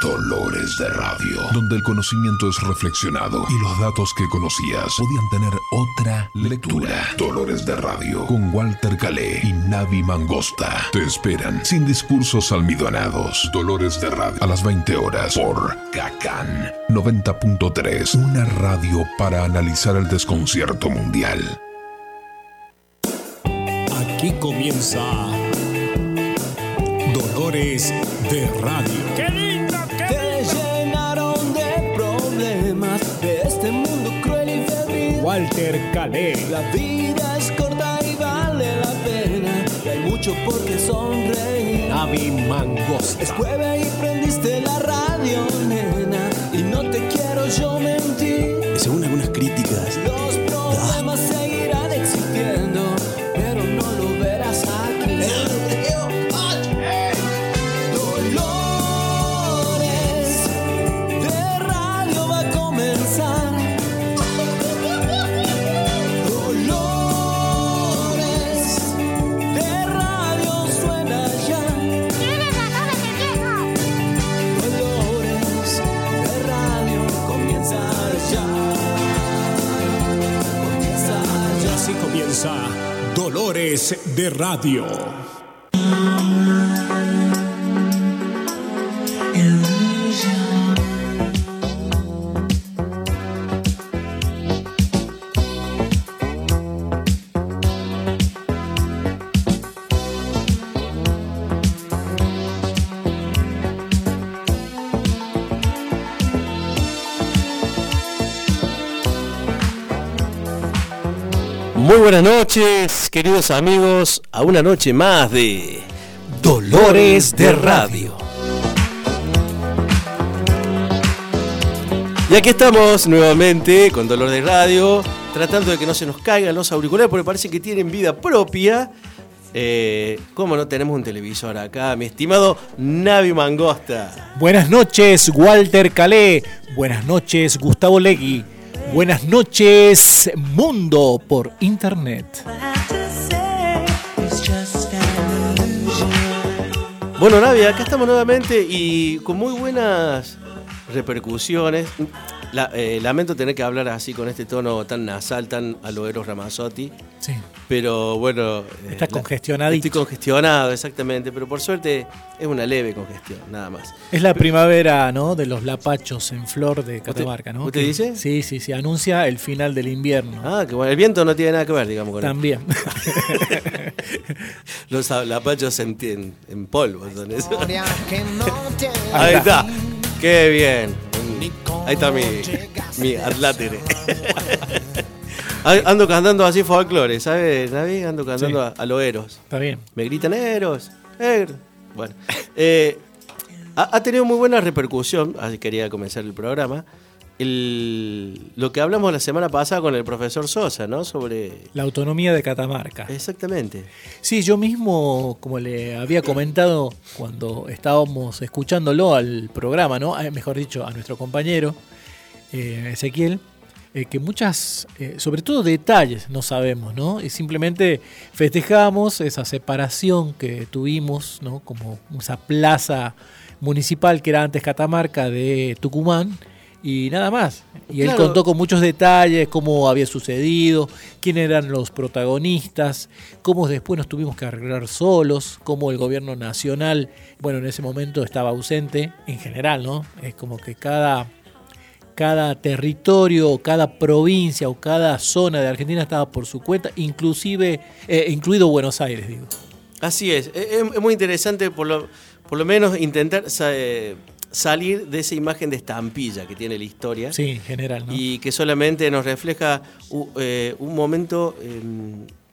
Dolores de Radio, donde el conocimiento es reflexionado y los datos que conocías podían tener otra lectura. Dolores de Radio, con Walter Calé y Navi Mangosta. Te esperan sin discursos almidonados. Dolores de Radio, a las 20 horas por Cacan 90.3, una radio para analizar el desconcierto mundial. Aquí comienza Dolores de Radio. Walter Calé. La vida es corta y vale la pena. Y hay mucho por qué sonreír. Navi Mangosta. Es jueves y prendiste la radio, nena. Y no te quiero yo mentir. Según algunas críticas, Los de Radio. Muy buenas noches, queridos amigos, a una noche más de Dolores de Radio. Y aquí estamos nuevamente con Dolor de Radio, tratando de que no se nos caigan los auriculares porque parece que tienen vida propia. Eh, ¿Cómo no tenemos un televisor acá, mi estimado Navi Mangosta? Buenas noches, Walter Calé. Buenas noches, Gustavo Legui. Buenas noches, mundo por internet. Bueno, Navi, acá estamos nuevamente y con muy buenas repercusiones. La- eh, lamento tener que hablar así con este tono tan nasal, tan aloeros Ramazzotti. Sí. Pero bueno. eh, Estás la- congestionadito. Estoy congestionado, exactamente. Pero por suerte es una leve congestión, nada más. Es la primavera, ¿no? De los lapachos en flor de Catamarca, ¿no? usted Que- dice? Sí, sí, sí. Anuncia el final del invierno. Ah, que bueno, el viento no tiene nada que ver, digamos, con También. Los lapachos en, en, en polvo son eso. Ahí Ahí está. está. Qué bien. Ahí está mi, mi atlátere. Ando cantando así folclore, ¿sabes, Navi? Ando cantando Sí. a, a los eros. Está bien. Me gritan eros, eros. Bueno, eh, ha, ha tenido muy buena repercusión, así quería comenzar el programa, el- lo que hablamos la semana pasada con el profesor Sosa, ¿no? Sobre... La autonomía de Catamarca. Exactamente. Sí, yo mismo, como le había comentado cuando estábamos escuchándolo al programa, ¿no? Ah, Mejor dicho, a nuestro compañero eh, Ezequiel, eh, que muchas, eh, sobre todo detalles, no sabemos, ¿no? Y simplemente festejamos esa separación que tuvimos, ¿no? Como esa plaza municipal que era antes Catamarca de Tucumán. Y nada más. Y él contó con muchos detalles, cómo había sucedido, quién eran los protagonistas, cómo después nos tuvimos que arreglar solos, cómo el gobierno nacional, bueno, en ese momento estaba ausente, en general, ¿no? Es como que cada, cada territorio, cada provincia o cada zona de Argentina estaba por su cuenta, inclusive, eh, incluido Buenos Aires, digo. Así es, es, es muy interesante por lo, por lo menos intentar eh, salir de esa imagen de estampilla que tiene la historia Sí, en general, ¿no? y que solamente nos refleja eh, un momento eh,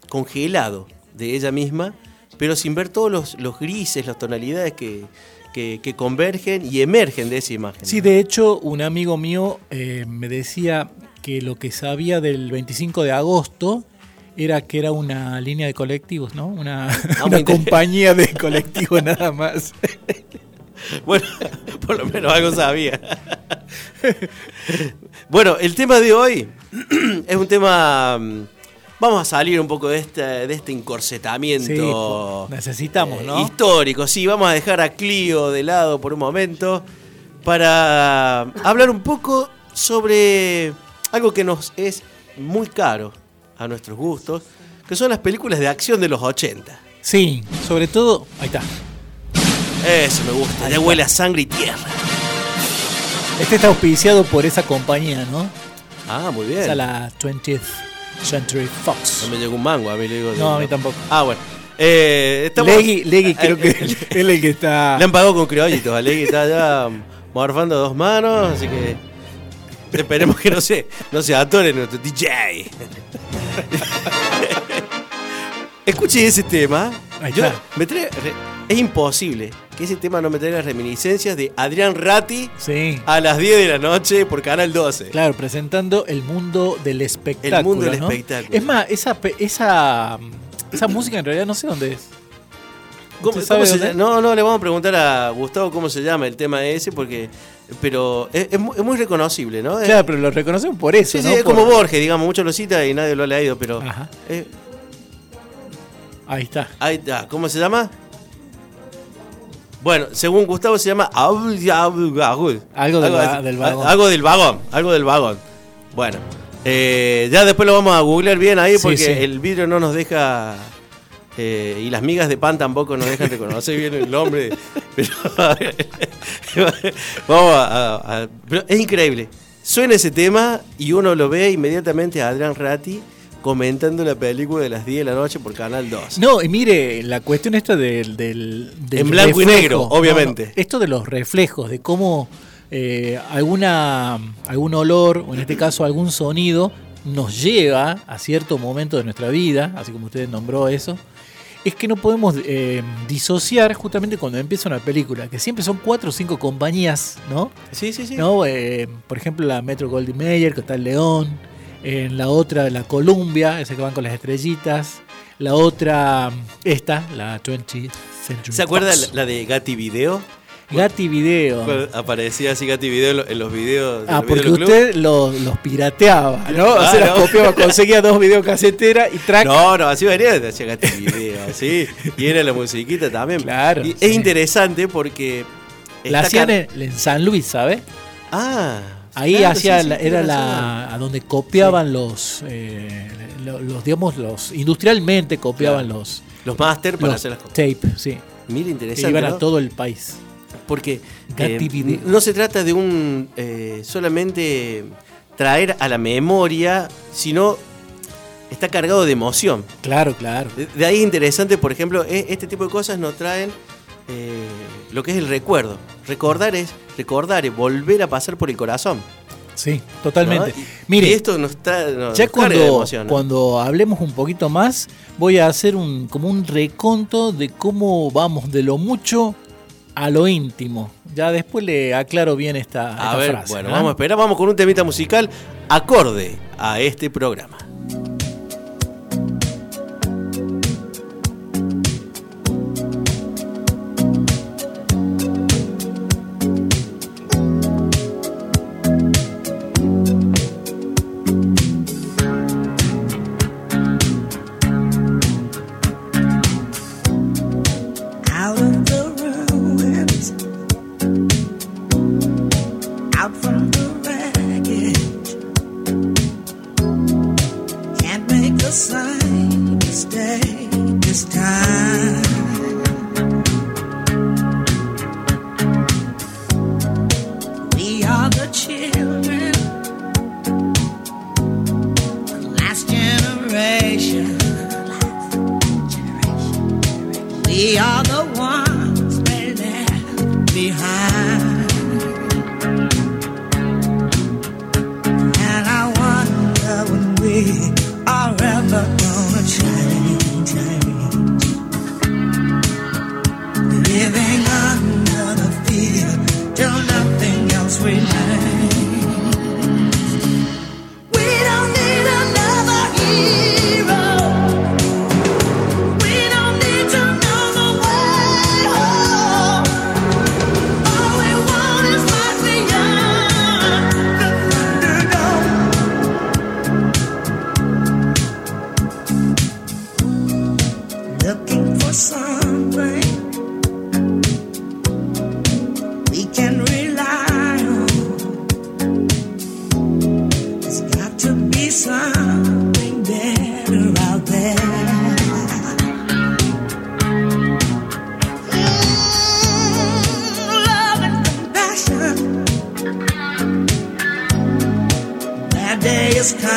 congelado de ella misma, pero sin ver todos los, los grises, las tonalidades que, que- que convergen y emergen de esa imagen. Sí, de hecho, un amigo mío eh, me decía que lo que sabía del 25 de agosto era que era una línea de colectivos, ¿no? Una, Ah, una compañía de colectivos nada más. Bueno, por lo menos algo sabía. bueno, el tema de hoy es un tema. mm, Vamos a salir un poco de este, de este encorsetamiento Sí, necesitamos, eh, ¿no? histórico. Sí, vamos a dejar a Clio de lado por un momento para hablar un poco sobre algo que nos es muy caro a nuestros gustos, que son las películas de acción de los 80. Sí, sobre todo. Ahí está. Eso me gusta, ya huele a sangre y tierra. Este está auspiciado por esa compañía, ¿no? Ah, muy Esa bien. la 20th Century Fox. No me llegó un mango, a mí le digo. No, a mí tampoco. Ah, bueno. Eh, estamos- Legui, Legui creo que Eh, es el que está. Le han pagado con criollitos. A Legui está ya morfando dos manos, así que esperemos que no se, no se atore nuestro DJ. Escuche ese tema. Yo- me trae- es imposible que ese tema no me traiga reminiscencias de Adrián Ratti Sí. a las 10 de la noche por Canal 12. Claro, presentando el mundo del espectáculo. El mundo del ¿no? espectáculo. Es más, esa, esa, esa música en realidad no sé dónde es. ¿Cómo- ¿Usted cómo se? No, no, le vamos a preguntar a Gustavo cómo se llama el tema ese, porque. Pero es, es mu- es muy reconocible, ¿no? Es- Claro, pero lo reconocemos por eso, Sí, sí, es Por- como Borges, digamos, muchos lo cita y nadie lo ha leído, pero. Ajá. eh, Ahí está. ahí está, ¿cómo se llama? Bueno, según Gustavo se llama. Algo del así, del vagón. Algo del vagón, algo del vagón. Bueno, eh, ya después lo vamos a googlear bien ahí Sí, porque sí. el vidrio no nos deja. eh, y las migas de pan tampoco nos dejan reconocer bien el nombre. Pero, vamos a, a- a- pero es increíble. Suena ese tema y uno lo ve inmediatamente a Adrián Ratti comentando la película de las 10 de la noche por Canal 2. No, y mire, la cuestión esta del... del, del En blanco y negro, obviamente. esto de los reflejos, de cómo eh, alguna, algún olor, o en este caso algún sonido, nos lleva a cierto momento de nuestra vida, así como usted nombró eso, es que no podemos eh, disociar justamente cuando empieza una película, que siempre son cuatro o cinco compañías, ¿no? Sí, sí, sí. ¿no? Eh, por ejemplo, la Metro Goldwyn Mayer, que está el León. En la otra, la Columbia, esa que van con las estrellitas. La otra, esta, la 20th Century ¿Se acuerda Fox. la, de Gatti Video? Gatti Video. Aparecía así Gatti Video en lo- en los videos. de Ah, porque usted los, los pirateaba, ¿no? O sea, Ah, las no. copiaba, conseguía dos videocaseteras y track. No, no, así venía, hacía Gatti Video, así. Y era la musiquita también. Claro, Y sí. es interesante porque. la hacían en, en San Luis, ¿sabe? Ah. Ahí claro, sí, la- era la a donde copiaban los, eh, lo- los digamos los industrialmente copiaban Claro. los, Los máster para los hacer las cosas. tape, sí. Mira, Que interesante. iban ¿no? a todo el país. Porque eh, no se trata de un eh, solamente traer a la memoria, sino está cargado de emoción. Claro, claro. De, de ahí es interesante, por ejemplo, e- este tipo de cosas nos traen eh, lo que es el recuerdo. Recordar es recordar, es volver a pasar por el corazón. Sí, totalmente. ¿no? Y- Mire, y esto nos, tra- nos ya cuando, emoción. ¿no? cuando hablemos un poquito más, voy a hacer un como un reconto de cómo vamos de lo mucho a lo íntimo. Ya después le aclaro bien esta, A esta ver, frase. bueno, ¿no? vamos a esperar, vamos con un temita musical acorde a este programa.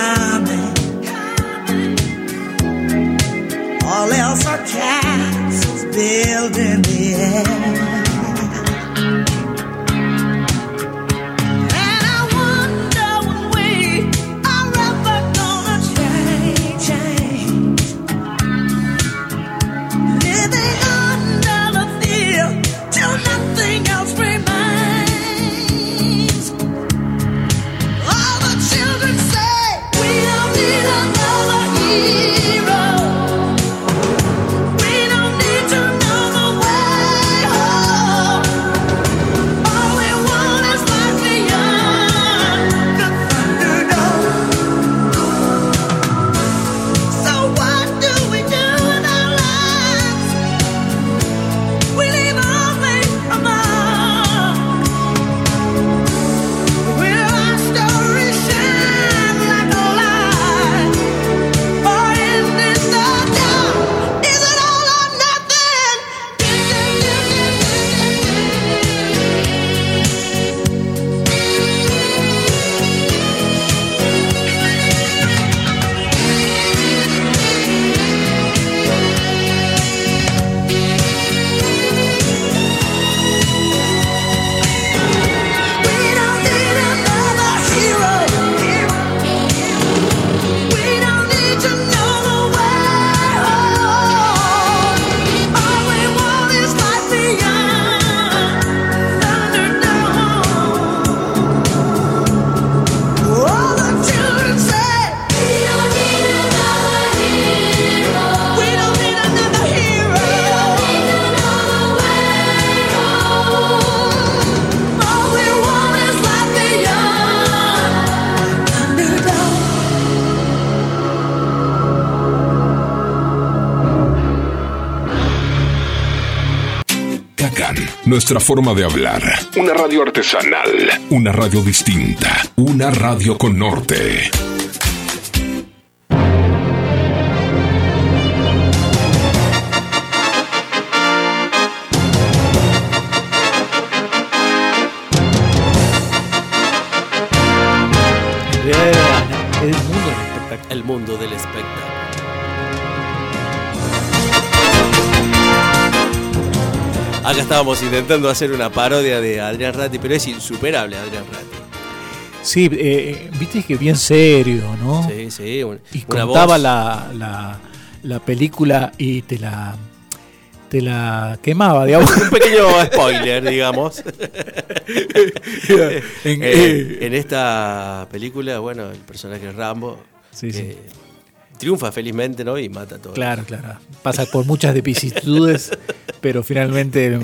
Coming. All else are castles built in the air. Nuestra forma de hablar. Una radio artesanal, una radio distinta, una radio con norte. Estábamos intentando hacer una parodia de Adrián Ratti, pero es insuperable Adrián Ratti. Sí, eh, viste que bien serio, ¿no? Sí, sí. un- Y contaba la, la, la película y te la te la quemaba, digamos. Un pequeño spoiler, digamos. En- Eh, en esta película, bueno, el personaje Rambo Sí, sí. Triunfa felizmente, ¿no? Y mata a todos. Claro, claro. Pasa por muchas vicisitudes, pero finalmente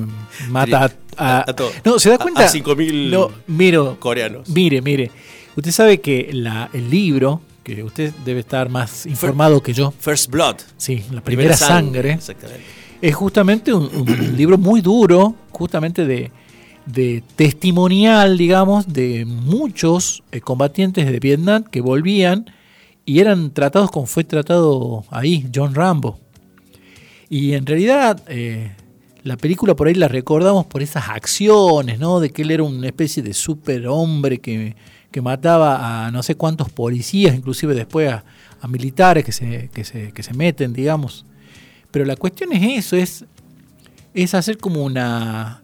mata a, A- a todo. No, ¿se da cuenta? a 5.000 No, miro, coreanos. Mire, mire. Usted sabe que la, el libro, que usted debe estar más informado que yo, First Blood. sí, la primera, sangre, Exactamente. es justamente un, un libro muy duro, justamente de, de testimonial, digamos, de muchos eh, combatientes de Vietnam que volvían y eran tratados como fue tratado ahí, John Rambo. Y en realidad eh, la película por ahí la recordamos por esas acciones, ¿no? De que él era una especie de superhombre que, que mataba a no sé cuántos policías, inclusive después a, a militares que se, que, se, que se meten, digamos. Pero la cuestión es eso, es, es hacer como una,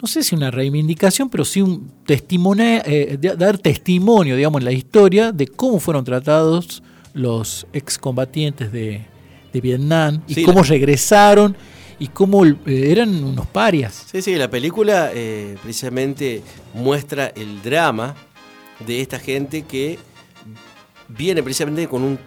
no sé si una reivindicación, pero sí un testimonio, eh, dar testimonio, digamos, en la historia de cómo fueron tratados los excombatientes de, de Vietnam y Sí, cómo la- regresaron y cómo eh, eran unos parias. Sí, sí, la película eh, precisamente muestra el drama de esta gente que viene precisamente con un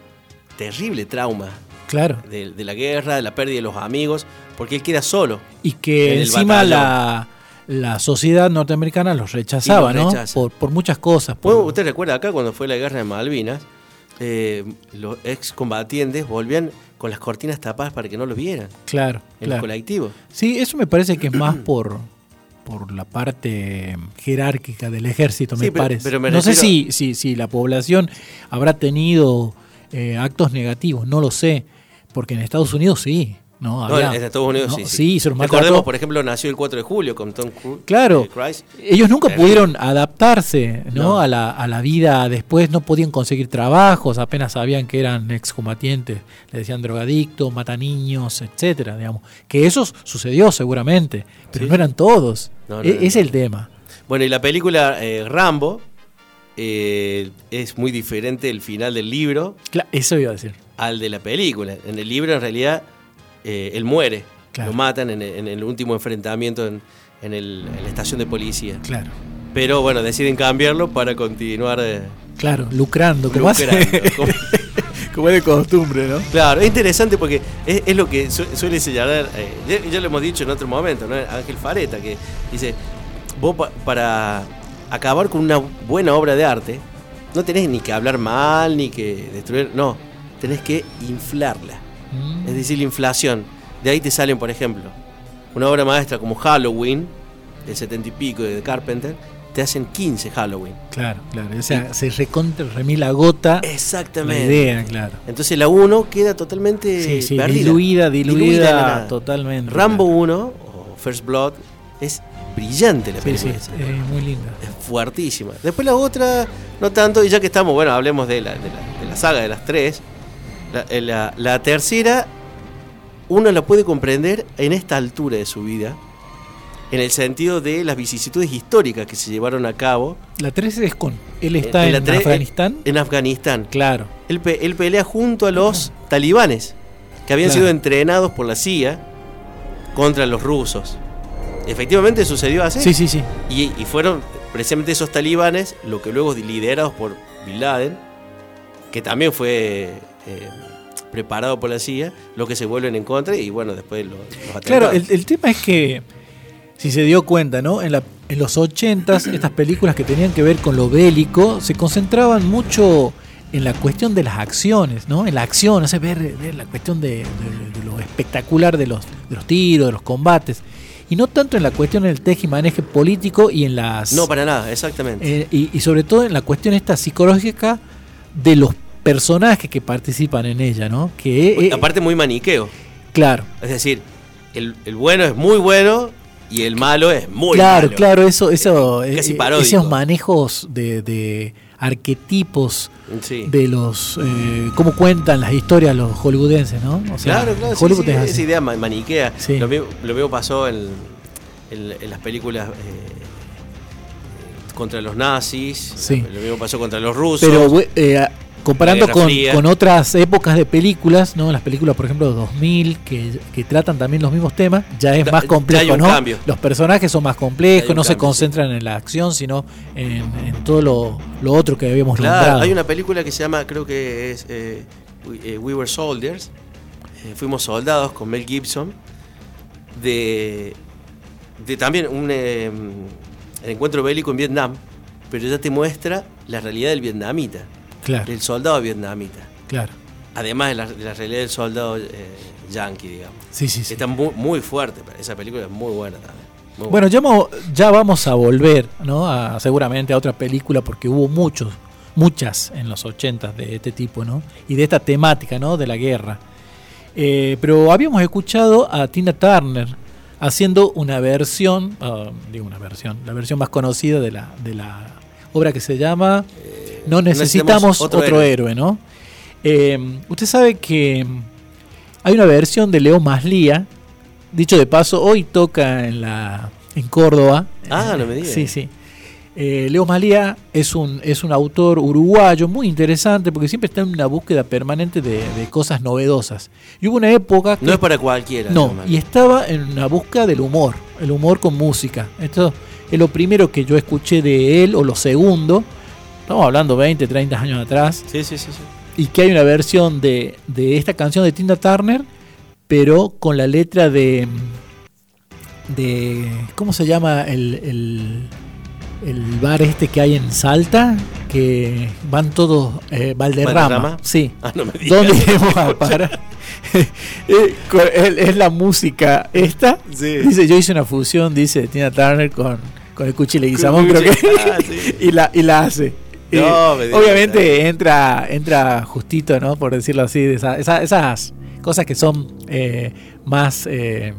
terrible trauma Claro. de, de la guerra, de la pérdida de los amigos, porque él queda solo. Y que En encima la, la sociedad norteamericana los rechazaba, los ¿no? Por, por muchas cosas. por- Bueno, usted recuerda acá cuando fue la guerra de Malvinas, eh, los excombatientes volvían con las cortinas tapadas para que no los vieran claro, en los claro. colectivos. Sí, eso me parece que es más por, por la parte jerárquica del ejército, me pero- parece. pero me no sé si, si, si la población habrá tenido eh, actos negativos, no lo sé, porque en Estados Unidos sí, ¿no? No, Había- en Estados Unidos ¿no? sí. Sí, se los Recordemos, por ejemplo, nació el 4 de julio con Tom Cruise. Claro, eh, Cruise. ellos nunca Terrible. pudieron adaptarse ¿no? A, la, a la vida después, no podían conseguir trabajos, apenas sabían que eran excombatientes, le decían drogadictos, mataniños, etcétera, digamos. Que eso sucedió seguramente, pero Sí. no eran todos. No, E- es el tema. Bueno, y la película eh, Rambo eh, es muy diferente el final del libro eso iba a decir. al de la película. En el libro, en realidad, eh, él muere. Claro. Lo matan en el, en el último enfrentamiento en, en el- en la estación de policía. Claro. Pero bueno, deciden cambiarlo para continuar eh, Claro, lucrando, como, hace- lucrando. Como- como es de costumbre, ¿no? Claro, es interesante porque es, es lo que su- suele señalar, eh, ya, ya lo hemos dicho en otro momento, ¿no? Ángel Fareta, que dice, vos pa- para acabar con una buena obra de arte, no tenés ni que hablar mal, ni que destruir, no, tenés que inflarla. Mm, Es decir, la inflación. De ahí te salen, por ejemplo, una obra maestra como Halloween, del 70 y pico de Carpenter, te hacen 15 Halloween. Claro, claro. O sea, se recontra remila gota la Exactamente. idea, claro. Entonces la 1 queda totalmente Sí, sí, perdida. diluida, diluida, la nada. totalmente. Rambo claro. 1 o First Blood es brillante la Sí, sí, película. esa. es muy linda. Es fuertísima. Después la otra, no tanto, y ya que estamos, bueno, hablemos de la, de la, de la saga de las tres. La, eh, la- la tercera, uno la puede comprender en esta altura de su vida, en el sentido de las vicisitudes históricas que se llevaron a cabo La 3 es con. Él está en en, Afganistán. en Afganistán. Claro. Él, pe- él pelea junto a los talibanes, que habían Claro. sido entrenados por la CIA contra los rusos. Efectivamente sucedió así. Sí, sí, sí. Y, y fueron precisamente esos talibanes, lo que luego liderados por Bin Laden, que también fue eh, preparado por la CIA, lo que se vuelven en contra y bueno, después lo- los Claro, el, el tema es que, si se dio cuenta, ¿no? En, la- en los 80s, estas películas que tenían que ver con lo bélico se concentraban mucho en la cuestión de las acciones, ¿no? En la acción, sea, ver, ver la cuestión de, de- de lo espectacular de los, de los tiros, de los combates. Y no tanto en la cuestión del teje y maneje político y en las. No, para nada, exactamente. Eh, y, y sobre todo en la cuestión esta psicológica de los personajes que participan en ella, ¿no? Que, eh, Aparte muy maniqueo. claro, Es decir, el, el bueno es muy bueno y el malo es muy claro, malo. claro, eso, eso, Casi eh, esos manejos de, de arquetipos Sí. de los, eh, cómo cuentan las historias los hollywoodenses, ¿no? O sea, Claro, claro, sí, Hollywood sí, es esa idea ma- maniquea. Lo, mismo, lo mismo pasó en, en- en las películas eh, contra los nazis, Sí. lo mismo pasó contra los rusos. Pero eh, comparando con, con otras épocas de películas, ¿no? Las películas, por ejemplo, de 2000, que, que tratan también los mismos temas, ya es más ya complejo, hay un ¿no? cambio. Los personajes son más complejos, no se concentran en la acción, sino en, en todo lo, lo otro que habíamos Claro, nombrado. hay una película que se llama, creo que es eh, We, eh, We Were Soldiers, eh, Fuimos Soldados con Mel Gibson, de, de también un eh, el encuentro bélico en Vietnam, pero ya te muestra la realidad del vietnamita, Claro, del soldado vietnamita, claro. además de la, de la realidad del soldado eh, yankee, digamos. Sí, sí, sí. Está muy, muy fuerte, esa película es muy buena también. muy Bueno, ya, mo- ya vamos a volver, ¿no? A, seguramente a otra película porque hubo muchos, muchas en los 80 de este tipo, ¿no? Y de esta temática, ¿no? De la guerra. Eh, pero habíamos escuchado a Tina Turner haciendo una versión, ah, digo una versión, la versión más conocida de la, de la obra que se llama No necesitamos necesitamos otro, otro héroe. héroe. ¿no? Eh, usted sabe que hay una versión de Leo Maslía, dicho de paso, hoy toca en la en Córdoba. Ah, no me diga. Sí, sí. Eh, Leo Maslía es un, es un autor uruguayo muy interesante porque siempre está en una búsqueda permanente de, de cosas novedosas. Y hubo una época que No es para cualquiera. no, y estaba en una búsqueda del humor, el humor con música. Esto es lo primero que yo escuché de él, o lo segundo, estamos hablando 20, 30 años atrás, Sí, sí, sí. sí. y que hay una versión de, de esta canción de Tina Turner, pero con la letra de... de ¿Cómo se llama el, el, el bar este que hay en Salta? Que van todos... eh, Valderrama. ¿Valderrama? Sí. Ah, no me digas. ¿Dónde iremos a parar? Eh, es, la música esta. Sí. Dice, yo hice una fusión, dice Tina Turner con, con el Cuchi Leguizamón, Con creo que. Ah, sí. y, la, y la hace. No, me digas. obviamente entra, entra justito, ¿no? Por decirlo así, de esa- esa- esas cosas que son eh, más eh,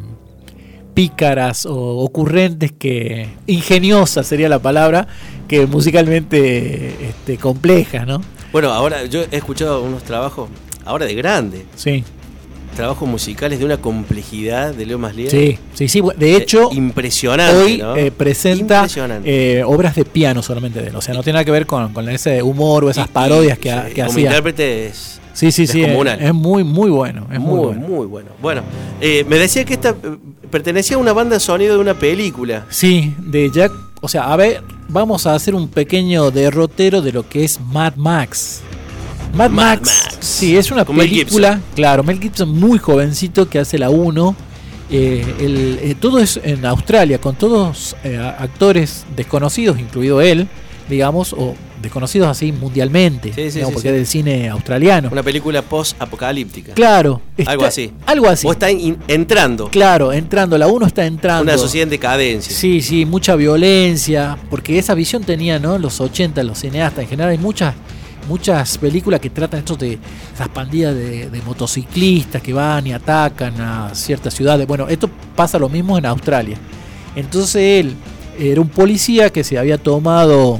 pícaras o ocurrentes que ingeniosas sería la palabra que musicalmente este, complejas, ¿no? Bueno, ahora yo he escuchado unos trabajos, ahora de grande, Sí, trabajos musicales de una complejidad de Leo Maslier. sí, sí, sí. De hecho, Eh, impresionante. hoy ¿no? eh, presenta Impresionante. eh, obras de piano solamente de él. O sea, no tiene nada que ver con, con ese humor o esas Y- parodias y, que, sí, que como hacía. intérprete es Sí, sí, sí. Es, muy, muy bueno. Es muy, muy, bueno. muy bueno. Bueno, me decía que esta pertenecía a una banda de sonido de una película. Sí, de Jack. O sea, a ver, vamos a hacer un pequeño derrotero de lo que es Mad Max. Mad, Mad Max, Max. sí, es una Con Mel película, claro, Mel Gibson muy jovencito que hace la 1. Eh, el- eh, todo es en Australia, con todos eh, actores desconocidos, incluido él, digamos, o desconocidos así mundialmente, Sí, sí, digamos, sí, porque es del cine australiano. Una película post-apocalíptica. Claro, Algo así. Algo así. O está in- entrando. Claro, entrando, la 1 está entrando. Una sociedad en decadencia. Sí, sí, mucha violencia, porque esa visión tenía, ¿no? Los 80, los cineastas en general, hay muchas muchas películas que tratan esto de esas pandillas de, de motociclistas que van y atacan a ciertas ciudades. Bueno, esto pasa lo mismo en Australia. Entonces él era un policía que se había tomado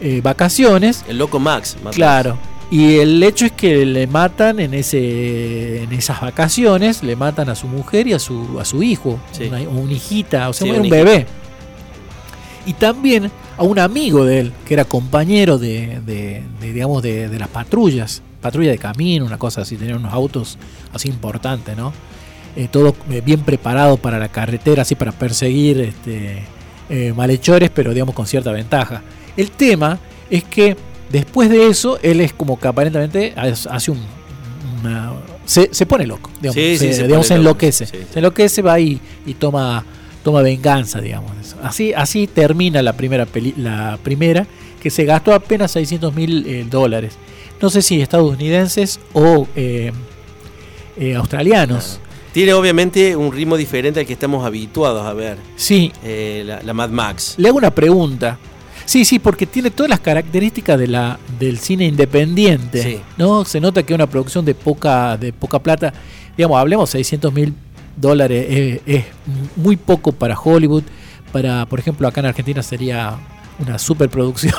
eh, vacaciones, El loco Max. Mad claro. Y el hecho es que le matan en ese en esas vacaciones, le matan a su mujer y a su a su hijo, Sí. una, una hijita, o sea, Sí, era un bebé. Y también a un amigo de él, que era compañero de, de- de, digamos, de, de las patrullas, patrulla de camino, una cosa así, tenía unos autos así importantes, ¿no? Eh, todo eh, bien preparado para la carretera, así para perseguir este, eh, malhechores, pero digamos con cierta ventaja. El tema es que después de eso, él es como que aparentemente hace un. una- se, se pone loco, digamos, Sí, sí, se, digamos, pone se enloquece. sí, sí. Se enloquece, va y, y toma, toma venganza, digamos. Así, así termina la primera, peli- la primera, que se gastó apenas 600 mil eh, dólares. No sé si estadounidenses o eh, eh, australianos. Tiene obviamente un ritmo diferente al que estamos habituados a ver. Sí, eh, la, la Mad Max. Le hago una pregunta. Sí, sí, porque tiene todas las características de la, del cine independiente. Sí. ¿no? Se nota que es una producción de poca, de poca plata. Digamos, hablemos, 600 mil dólares es, es muy poco para Hollywood. Para, por ejemplo, acá en Argentina sería una superproducción.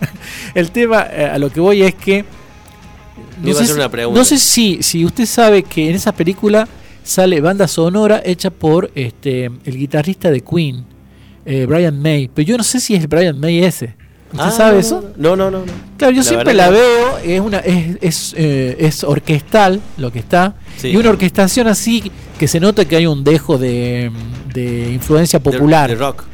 El tema eh, a lo que voy es que. Una pregunta. no sé si, si usted sabe que en esa película sale banda sonora hecha por este el guitarrista de Queen, eh, Brian May. Pero yo no sé si es Brian May ese. ¿Usted Ah, sabe eso? No, no, no. no. Claro, yo La siempre la veo, es una es, es, eh, es orquestal lo que está, Sí. y una orquestación así que se nota que hay un dejo de, de influencia popular. De, rock.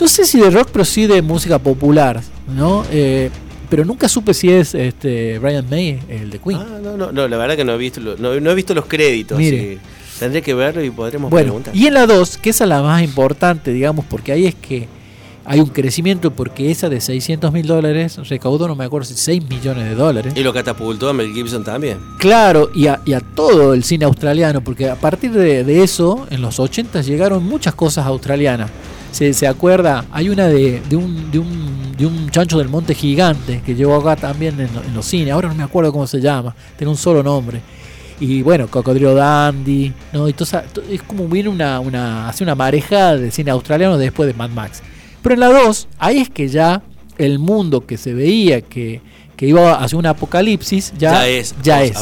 No sé si de rock, pero sí de música popular, ¿no? Eh, pero nunca supe si es este Brian May, el de Queen. Ah, no, no, no, la verdad que no he visto, no, no he visto los créditos. Mire. sí. Tendré que verlo y podremos Bueno, preguntar. y en la 2, que esa es la más importante, digamos, porque ahí es que hay un crecimiento, porque esa de 600 mil dólares recaudó, no me acuerdo si 6 millones de dólares. Y lo catapultó a Mel Gibson también. Claro, y a, y a todo el cine australiano, porque a partir de, de eso, en los 80 llegaron muchas cosas australianas. Se, se acuerda, hay una de, de, un, de, un, de un chancho del monte gigante que llegó acá también en, en los cines, ahora no me acuerdo cómo se llama, tiene un solo nombre. Y bueno, Cocodrilo Dandy, ¿no? Y toda esa- to- es como viene una, una, hace una marejada de cine australiano después de Mad Max. Pero en la 2, ahí es que ya el mundo que se veía que, que iba hacia un apocalipsis, ya, Ya es Ya es.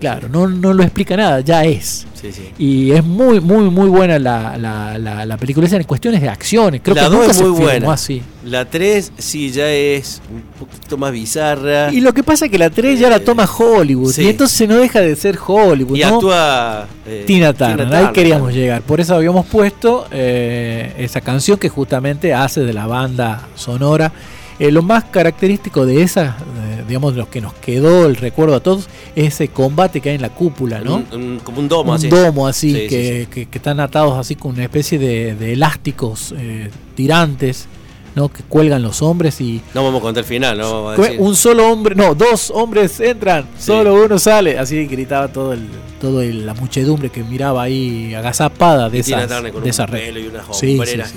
Claro, no, no lo explica nada, ya es. Sí, sí. Y es muy, muy, muy buena la, la, la, la película esa en cuestiones de acciones. Creo la que 2 nunca es se muy filmó buena. así. La 3 sí ya es un poquito más bizarra. Y lo que pasa es que la 3 ya la toma Hollywood. sí. Y entonces no deja de ser Hollywood. Y ¿no? actúa eh, Tina Turner, ahí Turner, queríamos claro. llegar. Por eso habíamos puesto eh, esa canción que justamente hace de la banda sonora. Eh, lo más característico de esa, eh, digamos, lo que nos quedó el recuerdo a todos, es ese combate que hay en la cúpula, ¿no? Un- un- como un domo un así. domo así, Sí, sí, que, que- que están atados así con una especie de, de elásticos eh, tirantes, ¿no? Que cuelgan los hombres y No vamos a contar el final, no vamos a Fue decir. un solo hombre, no, dos hombres entran, solo uno sale. Así gritaba todo el, todo el- la muchedumbre que miraba ahí agazapada de esas, de un pelo redes. y unas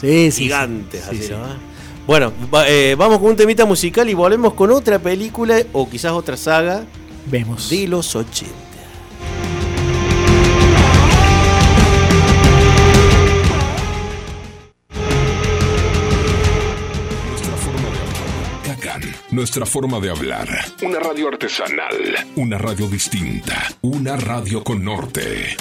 Sí, sí, gigantes sí, así, sí. ¿no? Bueno, eh, vamos con un temita musical y volvemos con otra película o quizás otra saga. Vemos. De los 80. Nuestra forma de hablar. Kakan, nuestra forma de hablar. Una radio artesanal. Una radio distinta. Una radio con norte.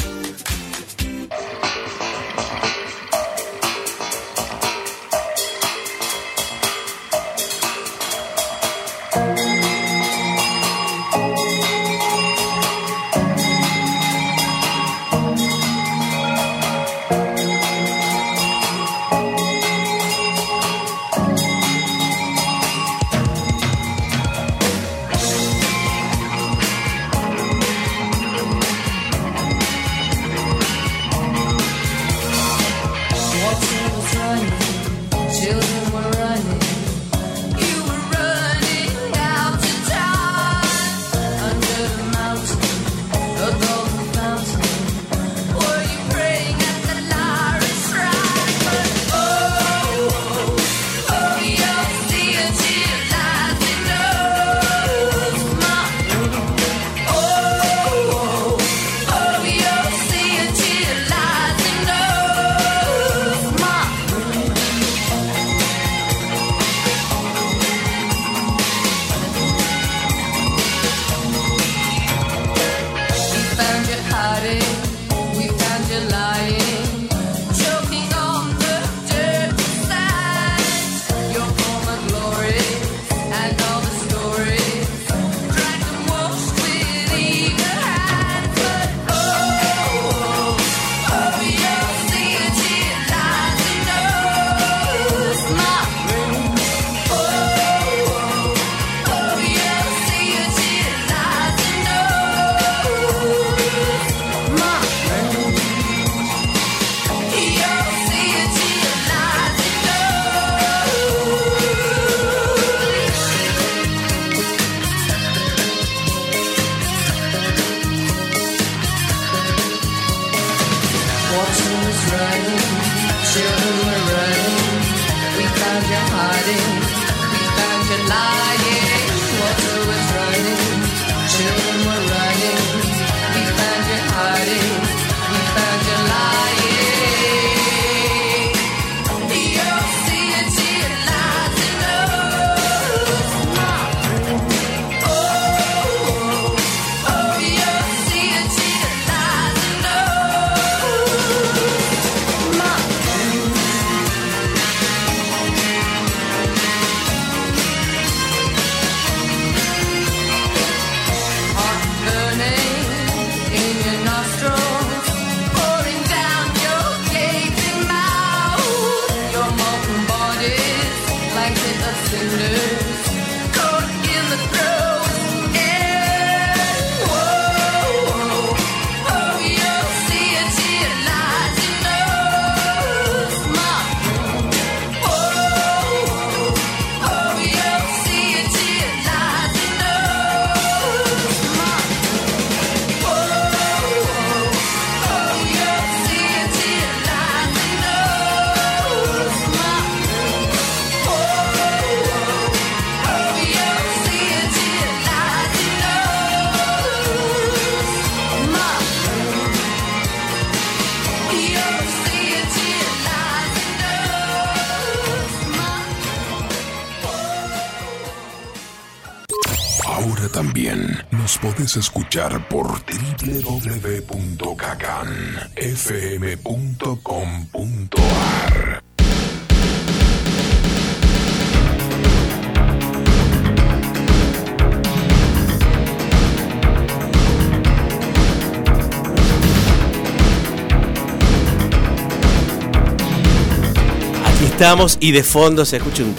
Estamos y de fondo se escucha un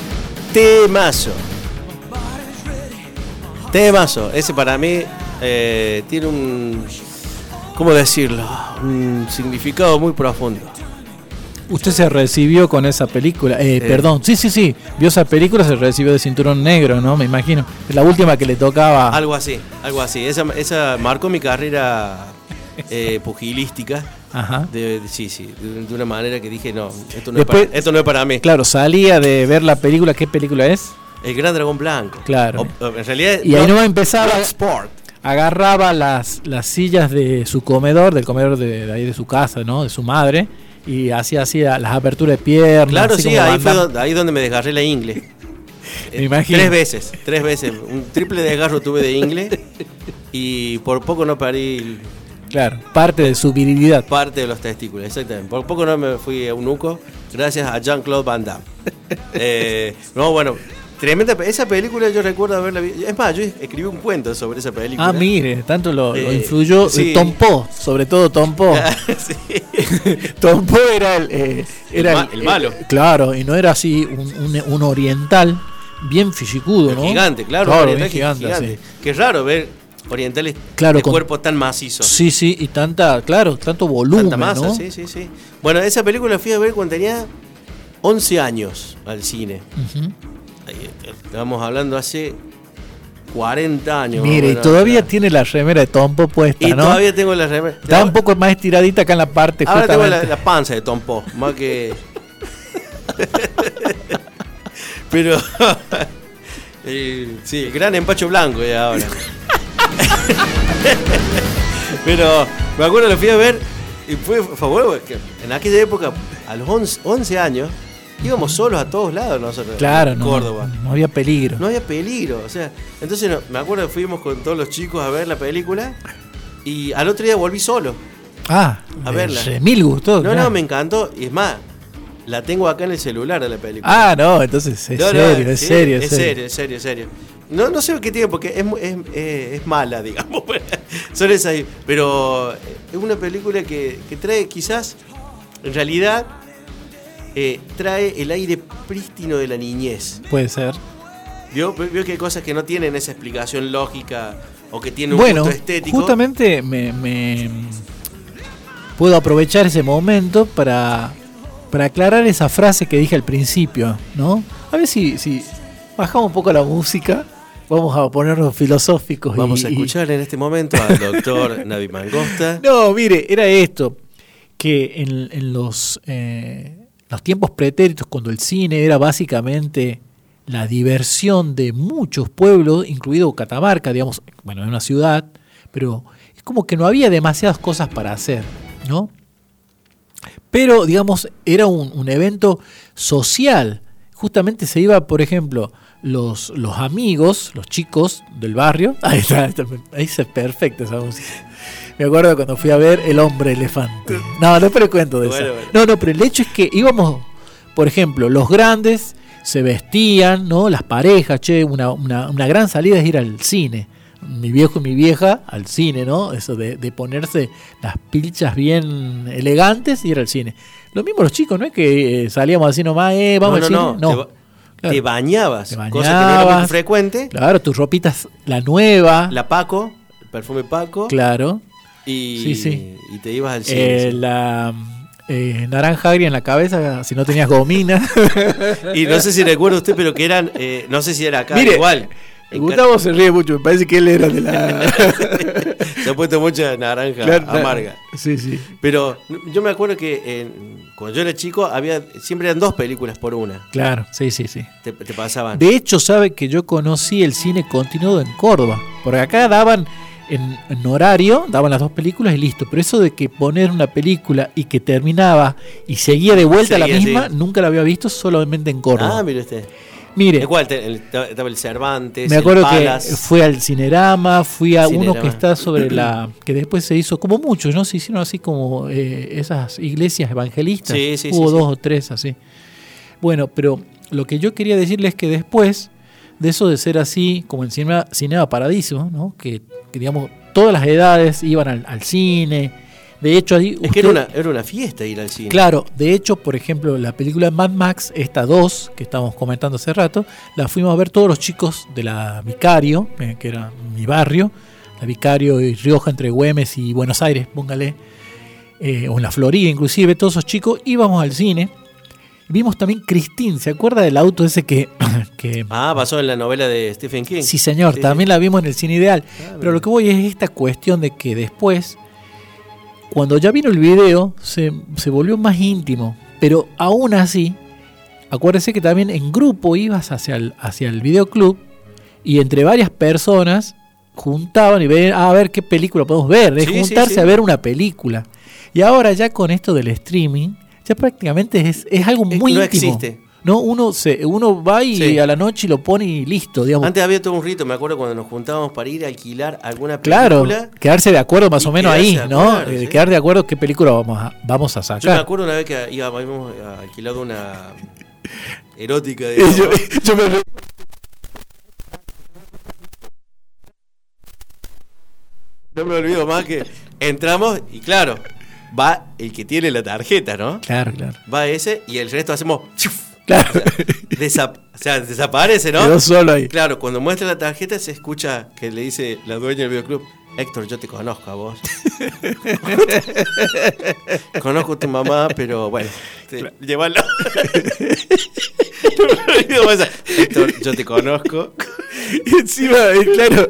temazo. Temazo. Ese para mí eh, tiene un. ¿Cómo decirlo? Un significado muy profundo. Usted se recibió con esa película. Eh, Perdón, sí, sí, sí. Vio esa película, se recibió de cinturón negro, ¿no? Me imagino. Es la última que le tocaba. Algo así, algo así. Esa, esa marcó mi carrera eh, pugilística. Ajá. De, de- sí, sí, de, de una manera que dije, no, esto no, Después- es, para, esto no es para mí. Claro, salía de ver la película. ¿Qué película es? El Gran Dragón Blanco. Claro. O- en realidad. Y ahí no empezaba. Bloodsport. Agarraba las, las sillas de su comedor, del comedor de, de ahí de su casa, ¿no? De su madre. Y hacía así las aperturas de piernas. Claro, sí, ahí fue donde, ahí donde me desgarré la ingle. eh, imagino. Tres veces, tres veces. Un triple desgarro tuve de inglés y por poco no parí Claro, parte de su virilidad. parte de los testículos, exactamente. Por poco no me fui a un nuco, gracias a Jean-Claude Van Damme. Eh, no, bueno, tremenda. Esa película yo recuerdo haberla visto. Es más, yo escribí un cuento sobre esa película. Ah, mire, tanto lo, lo Eh, influyó sí. Tom Poe, sobre todo Tom Poe. sí. Tom Poe era el, eh, era El ma- el malo. claro, y no era así un, un- un oriental bien fisicudo, ¿no? Gigante, claro. Claro, bien gigante, gigante. sí. Qué raro ver orientales Claro, de con- cuerpo tan macizo. Sí, sí, y tanta, claro, tanto volumen, Tanta masa, ¿no? sí, sí, sí. Bueno, esa película la fui a ver cuando tenía 11 años al cine. Ahí, eh, Estamos hablando hace 40 años. Mire, y todavía tiene la remera de Tom Poe puesta, Y ¿no? todavía tengo la remera. Está un poco más estiradita acá en la parte Ahora tengo la, la panza de Tom Poe, más que. Pero. eh, sí, gran empacho blanco ya ahora. Pero me acuerdo, lo fui a ver y fue que En aquella época, a los 11, 11 años, íbamos solos a todos lados nosotros. Claro, en Córdoba. no había peligro. No había peligro, o sea, entonces no- me acuerdo que fuimos con todos los chicos a ver la película y al otro día volví solo. Ah, A verla. eh, mil gustos. No, claro. no, me encantó y es más, la tengo acá en el celular de la película. Ah, no, entonces es No, serio, es serio, es serio, es serio, es serio. No, no sé qué tiene porque es, es, es- es mala, digamos. Son esas, pero eh, es una película que, que trae quizás, en realidad, eh, trae el aire prístino de la niñez. Puede ser. ¿Vio? Vio que hay cosas que no tienen esa explicación lógica o que tienen un Bueno, gusto estético. justamente me, me- puedo aprovechar ese momento para, para aclarar esa frase que dije al principio, ¿no? A ver si, si bajamos un poco la música, vamos a ponernos filosóficos. y- Vamos a escuchar en este momento al doctor Navi Mangosta. No, mire, era esto, que en, en los, eh, los tiempos pretéritos, cuando el cine era básicamente la diversión de muchos pueblos, incluido Catamarca, digamos, bueno, es una ciudad, pero es como que no había demasiadas cosas para hacer, ¿no? Pero, digamos, era un, un evento social. Justamente se iba, por ejemplo, los, los amigos, los chicos del barrio. Ahí está, está- ahí es perfecta esa música. Me acuerdo cuando fui a ver El Hombre Elefante. No, no pero cuento de Bueno, eso. bueno. No, no, pero el hecho es que íbamos, por ejemplo, los grandes se vestían, ¿no? Las parejas, che, una, una, una gran salida es ir al cine. Mi viejo y mi vieja al cine, ¿no? Eso de, de ponerse las pilchas bien elegantes y ir al cine. Lo mismo los chicos, ¿no es que eh, salíamos así nomás, eh, vamos no, al no, cine? no, Te, ba- Claro. te bañabas, Te cosa que no era muy frecuente. Claro, tus ropitas, la nueva. La Paco, el perfume Paco. Claro. Y, Sí, sí. y te ibas al cine. Eh, la eh, naranja agria en la cabeza, si no tenías gomina. Y no sé si recuerda usted, pero que eran, eh, no sé si era acá Mire, igual. Gustavo se ríe mucho, me parece que él era de la. Se ha puesto mucha naranja Claro, amarga. Sí, sí. Pero yo me acuerdo que eh, cuando yo era chico había siempre eran dos películas por una. Claro, sí, sí, sí. Te, te pasaban. De hecho, sabe que yo conocí el cine continuado en Córdoba. Porque acá daban en, en horario, daban las dos películas y listo. Pero eso de que poner una película y que terminaba y seguía de vuelta la Seguía, misma, sí. nunca la había visto solamente en Córdoba. Ah, mire usted. Mire, te- el- estaba el Cervantes, me el acuerdo que fue al Cinerama, fui a uno que está sobre la. que después se hizo, como muchos, ¿no? Se hicieron así como eh, esas iglesias evangelistas. Sí, sí, Hubo sí, dos o tres así. Bueno, pero lo que yo quería decirles es que después de eso de ser así, como en Cinema, Cinema Paradiso, ¿no? Que, que, digamos, todas las edades iban al, al cine. De hecho, ahí. Es que era una, era una fiesta ir al cine. Claro, de hecho, por ejemplo, la película Mad Max, esta 2, que estábamos comentando hace rato, la fuimos a ver todos los chicos de la Vicario, eh, que era mi barrio, la Vicario y Rioja entre Güemes y Buenos Aires, póngale, eh, o en la Florida inclusive, todos esos chicos íbamos al cine. Vimos también Christine, ¿se acuerda del auto ese que... que Ah, pasó en la novela de Stephen King. Sí, señor, Sí, también la vimos en el cine ideal. Ah, Pero lo que voy es esta cuestión de que después, cuando ya vino el video, se, se volvió más íntimo. Pero aún así, acuérdese que también en grupo ibas hacia el, hacia el videoclub y entre varias personas juntaban y ven, ah, a ver qué película podemos ver, Sí, juntarse sí. a ver una película. Y ahora ya con esto del streaming, ya prácticamente es, es algo muy no íntimo. existe. No, uno se, uno va y Sí. a la noche lo pone y listo, digamos. Antes había todo un rito, me acuerdo cuando nos juntábamos para ir a alquilar alguna claro, película. quedarse de acuerdo más o menos ahí, ¿no? Eh, sí. Quedar de acuerdo qué película vamos a, vamos a Yo me sacar. acuerdo una vez que íbamos a alquilar una erótica. yo, digamos. yo me No me olvido más que entramos y claro, va el que tiene la tarjeta, ¿no? Claro, claro. Va ese y el resto hacemos... ¡chuf! Claro. O sea, desaparece, ¿no? Quedó solo ahí. Claro, cuando muestra la tarjeta se escucha que le dice la dueña del videoclub, Héctor, yo te conozco a vos. conozco a tu mamá, pero bueno, te- llévalo. Héctor, yo te conozco. Y encima, eh, claro.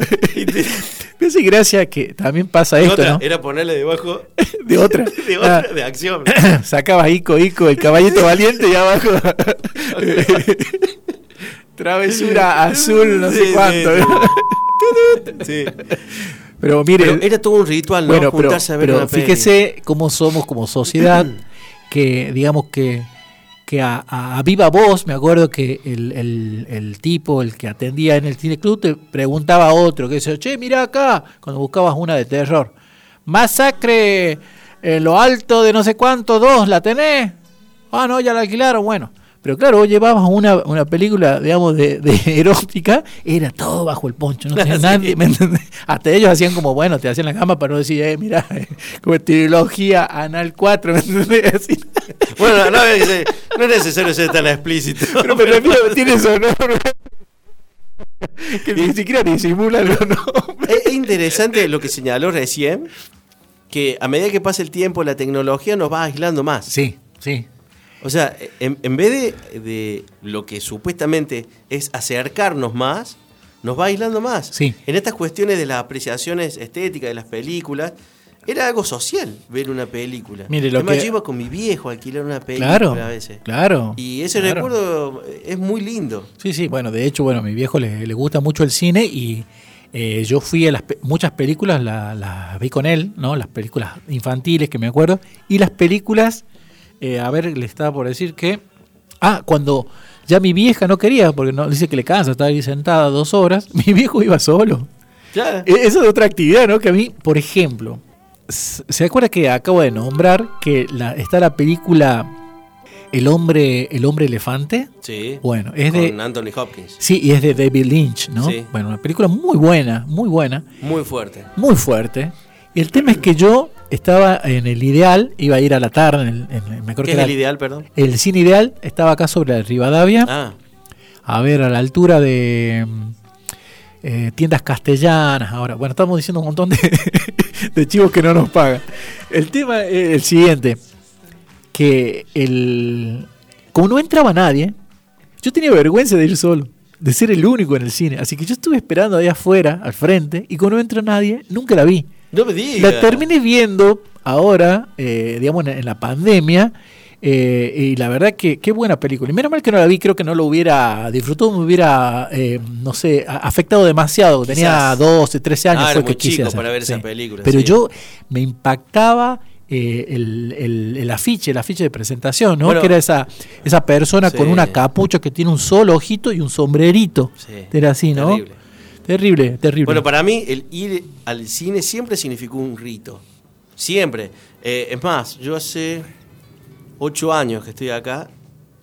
Me hace gracia que también pasa esto, otra, ¿no? Era ponerle debajo De otra. de otra, Ah, de acción. Sacabas Ico, Ico, el caballito valiente y abajo. Travesura azul, no Sí, sé cuánto. sí. Sí. Pero mire, Pero era todo un ritual, ¿no? bueno, pero, Juntarse a ver pero fíjese cómo somos como sociedad, que digamos que, a, viva voz, me acuerdo que el, el- tipo, el que atendía en el cine club, te preguntaba a otro, que decía, che, mira acá, cuando buscabas una de terror, masacre en lo alto de no sé cuánto, dos, ¿la tenés? Ah, no, ya la alquilaron, bueno. Pero claro, vos llevabas una, una película, digamos, de, de erótica, era todo bajo el poncho, no tenía nadie, ¿me entendés? Hasta ellos hacían como, bueno, te hacían la cama para no decir, eh, mira, como trilogía anal 4, ¿me entendés? Así. Bueno, no, es- no es necesario ser tan explícito. Pero me refiero, tiene eso, ¿no? que ni siquiera nombres. Es, es interesante lo que señaló recién, que a medida que pasa el tiempo, la tecnología nos va aislando más. Sí, sí. O sea, en, en vez de, de lo que supuestamente es acercarnos más, nos va aislando más. Sí. En estas cuestiones de las apreciaciones estéticas de las películas, era algo social ver una película. Mire, lo Además, que- yo iba con mi viejo a alquilar una película Claro, a veces. claro. Y ese claro. recuerdo es muy lindo. Sí, sí, bueno, de hecho, bueno, a mi viejo le, le gusta mucho el cine y eh, yo fui a las pe- muchas películas, las las vi con él, ¿no? Las películas infantiles que me acuerdo, y las películas, eh, a ver, le estaba por decir que, ah, cuando ya mi vieja no quería, porque no dice que le cansa estar ahí sentada dos horas, mi viejo iba solo. Claro. Eh, Eso es otra actividad, ¿no? Que a mí, por ejemplo, ¿se acuerda que acabo de nombrar que la, está la película El hombre, el hombre elefante? Sí. Bueno, es de... Con Anthony Hopkins. Sí, y es de David Lynch, ¿no? Sí. Bueno, una película muy buena, muy buena, Muy fuerte. muy fuerte. Y el tema es que yo estaba en el ideal, iba a ir a la tarde, en el, en el- me acuerdo ¿Qué que es era- el ideal, perdón? el cine ideal estaba acá sobre Rivadavia, Ah, a ver, a la altura de mm, eh, tiendas castellanas. Ahora, bueno, estamos diciendo un montón de, de chivos que no nos pagan. El tema es el siguiente, que el como no entraba nadie, yo tenía vergüenza de ir solo, de ser el único en el cine. Así que yo estuve esperando ahí afuera, al frente, y como no entró nadie, nunca la vi. No me digas. La terminé viendo ahora, eh, digamos, en, la pandemia. eh, y la verdad que qué buena película. Y menos mal que no la vi, creo que no lo hubiera disfrutado, me hubiera, eh, no sé, afectado demasiado. Tenía Quizás. 12, 13 años. Ah, fue era que muy chico para ver esa película, Pero sí. yo me impactaba eh, el, el- el afiche, el afiche de presentación, ¿no? Bueno, que era esa, esa persona sí. con una capucha que tiene un solo ojito y un sombrerito. Sí, Era así, ¿no? terrible. Terrible, terrible. Bueno, para mí el ir al cine siempre significó un rito. Siempre. Eh, es más, yo hace ocho años que estoy acá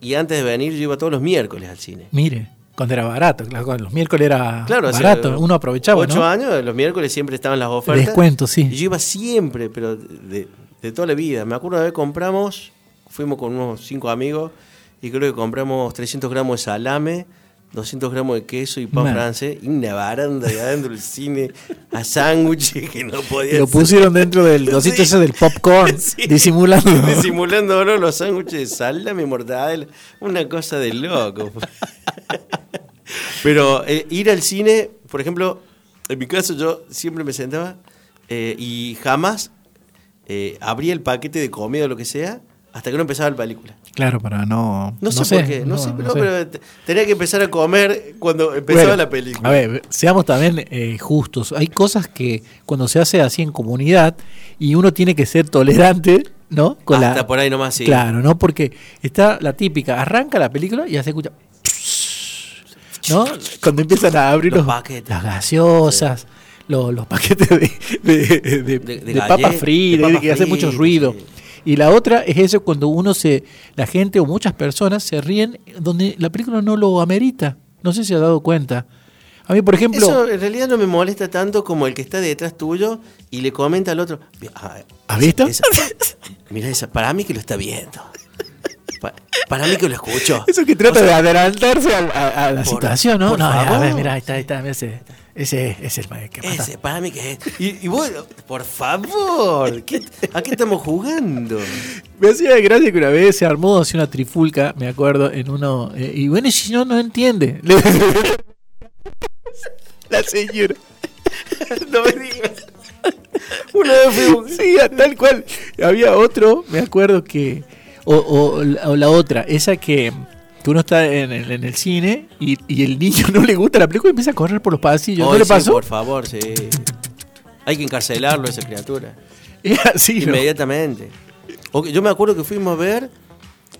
y antes de venir yo iba todos los miércoles al cine. Mire, cuando era barato, claro, los miércoles era Claro, o sea, barato, uno aprovechaba, Ocho ¿no? años, los miércoles siempre estaban las ofertas. Descuento, sí. Y yo iba siempre, pero de, de toda la vida. Me acuerdo de vez compramos, fuimos con unos cinco amigos y creo que compramos 300 gramos de salame, 200 gramos de queso y pan Man. francés y una baranda de adentro del cine a sándwiches que no podía lo pusieron dentro del cosito Sí. ese del popcorn, Sí. disimulando. Disimulando ¿no? los sándwiches de salame y mortadela. Una cosa de loco. Pero eh, ir al cine, por ejemplo, en mi caso yo siempre me sentaba eh, y jamás eh, abría el paquete de comida o lo que sea hasta que no empezaba la película. Claro, para no. No, sé, por qué, no, sé, no, pero te- tenía que empezar a comer cuando empezaba Bueno, la película. A ver, seamos también eh, justos. Hay cosas que cuando se hace así en comunidad y uno tiene que ser tolerante, ¿no? Hasta por ahí nomás, sí. Claro, ¿no? Porque está la típica, arranca la película y ya se escucha. ¿No? Cuando empiezan a abrir Los los, paquetes. las gaseosas, los, los paquetes de, de, papas fritas, de papas que hace mucho ruido. sí. Y la otra es eso cuando uno se, la gente o muchas personas se ríen donde la película no lo amerita. No sé si ha dado cuenta. A mí, por ejemplo, Eso en realidad no me molesta tanto como el que está detrás tuyo y le comenta al otro. "Ah, ¿has visto? esa- mira esa, para mí que lo está viendo. Pa- para mí que lo escucho. Eso que trata O sea, de adelantarse a, a- a la por- situación, ¿no? no, a ver, mira, ahí está, ahí está, mira ese, ese, ese es el que mata. Ese, para mí que es. Y, y bueno, por favor, ¿qué- ¿a qué estamos jugando? Me hacía gracia que una vez se armó así una trifulca, me acuerdo, en uno. eh, y bueno, y si no, no entiende. la señora. No me digas. Una vez fuimos. Sí, tal cual. Había otro, me acuerdo que. O, o la otra, esa que, que uno está en el, en el cine y, y el niño no le gusta la película y empieza a correr por los pasillos. ¿No Ay, le sí, pasó? por favor, sí. Hay que encarcelarlo a esa criatura. Es así, ¿no? Inmediatamente. Yo me acuerdo que fuimos a ver